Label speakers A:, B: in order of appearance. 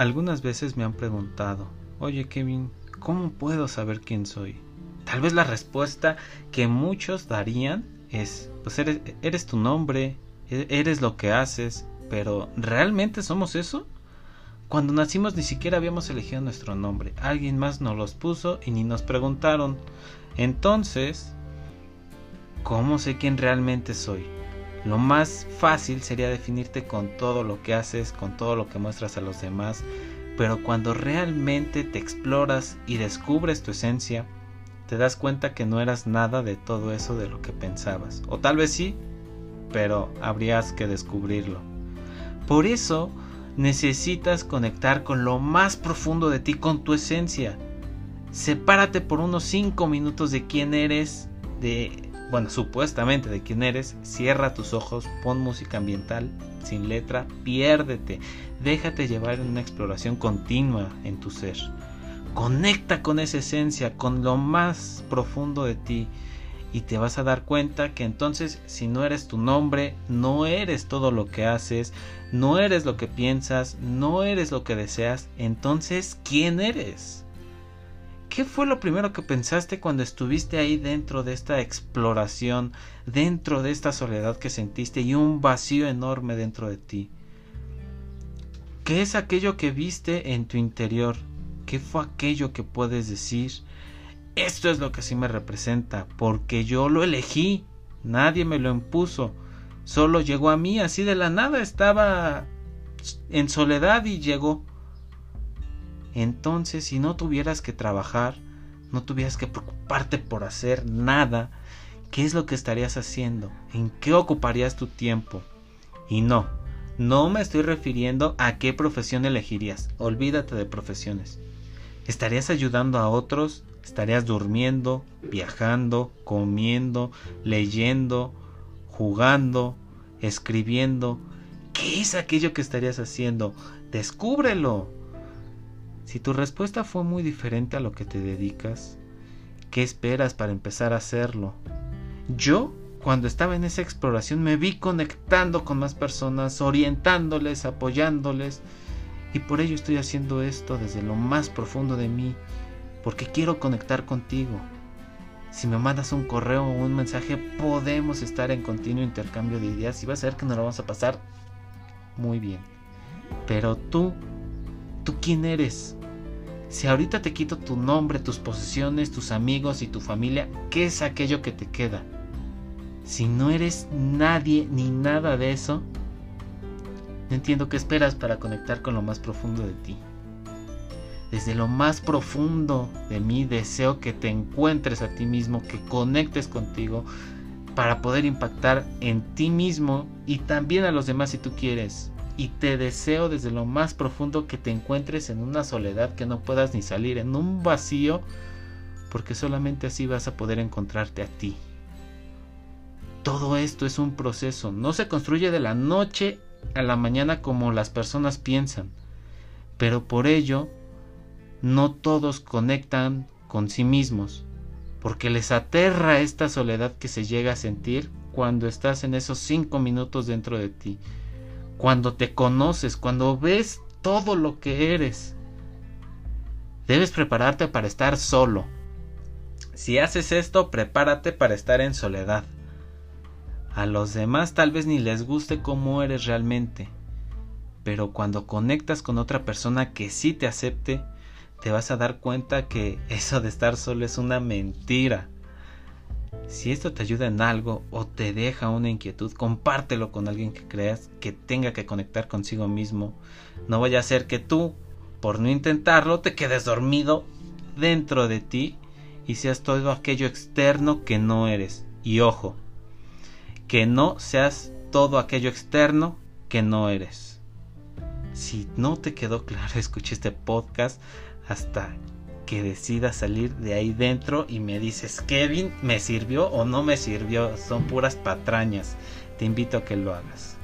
A: Algunas veces me han preguntado, oye Kevin, ¿cómo puedo saber quién soy? Tal vez la respuesta que muchos darían es, pues eres, eres tu nombre, e-, eres lo que haces, pero ¿realmente somos eso? Cuando nacimos ni siquiera habíamos elegido nuestro nombre, alguien más nos los puso y ni nos preguntaron. Entonces, ¿cómo sé quién realmente soy? Lo más fácil sería definirte con todo lo que haces, con todo lo que muestras a los demás, pero cuando realmente te exploras y descubres tu esencia, te das cuenta que no eras nada de todo eso de lo que pensabas. O tal vez sí, pero habrías que descubrirlo. Por eso necesitas conectar con lo más profundo de ti, con tu esencia. Sepárate por unos 5 minutos de quién eres, de bueno, supuestamente de quién eres, cierra tus ojos, pon música ambiental sin letra, piérdete, déjate llevar en una exploración continua en tu ser. Conecta con esa esencia, con lo más profundo de ti y te vas a dar cuenta que entonces si no eres tu nombre, no eres todo lo que haces, no eres lo que piensas, no eres lo que deseas, entonces ¿quién eres? ¿Qué fue lo primero que pensaste cuando estuviste ahí dentro de esta exploración, dentro de esta soledad que sentiste y un vacío enorme dentro de ti? ¿Qué es aquello que viste en tu interior? ¿Qué fue aquello que puedes decir? Esto es lo que sí me representa, porque yo lo elegí, nadie me lo impuso, solo llegó a mí así de la nada, estaba en soledad y llegó. Entonces, si no tuvieras que trabajar, no tuvieras que preocuparte por hacer nada, ¿qué es lo que estarías haciendo? ¿En qué ocuparías tu tiempo? Y no, no me estoy refiriendo a qué profesión elegirías. Olvídate de profesiones. ¿Estarías ayudando a otros? ¿Estarías durmiendo, viajando, comiendo, leyendo, jugando, escribiendo? ¿Qué es aquello que estarías haciendo? Descúbrelo. Si tu respuesta fue muy diferente a lo que te dedicas, ¿qué esperas para empezar a hacerlo? Yo, cuando estaba en esa exploración, me vi conectando con más personas, orientándoles, apoyándoles, y por ello estoy haciendo esto desde lo más profundo de mí, porque quiero conectar contigo. Si me mandas un correo o un mensaje, podemos estar en continuo intercambio de ideas y vas a ver que nos lo vamos a pasar muy bien. Pero tú, ¿tú quién eres? Si ahorita te quito tu nombre, tus posesiones, tus amigos y tu familia, ¿qué es aquello que te queda? Si no eres nadie ni nada de eso, no entiendo qué esperas para conectar con lo más profundo de ti. Desde lo más profundo de mí deseo que te encuentres a ti mismo, que conectes contigo para poder impactar en ti mismo y también a los demás si tú quieres y te deseo desde lo más profundo que te encuentres en una soledad que no puedas ni salir, en un vacío, porque solamente así vas a poder encontrarte a ti. Todo esto es un proceso, no se construye de la noche a la mañana como las personas piensan, pero por ello no todos conectan con sí mismos, porque les aterra esta soledad que se llega a sentir cuando estás en esos cinco minutos dentro de ti cuando te conoces, cuando ves todo lo que eres. Debes prepararte para estar solo. Si haces esto, prepárate para estar en soledad. A los demás tal vez ni les guste cómo eres realmente, pero cuando conectas con otra persona que sí te acepte, te vas a dar cuenta que eso de estar solo es una mentira. Si esto te ayuda en algo o te deja una inquietud, compártelo con alguien que creas que tenga que conectar consigo mismo. No vaya a ser que tú, por no intentarlo, te quedes dormido dentro de ti y seas todo aquello externo que no eres. Y ojo, que no seas todo aquello externo que no eres. Si no te quedó claro, escuché este podcast hasta que decida salir de ahí dentro y me dices, Kevin, ¿me sirvió o no me sirvió? Son puras patrañas. Te invito a que lo hagas.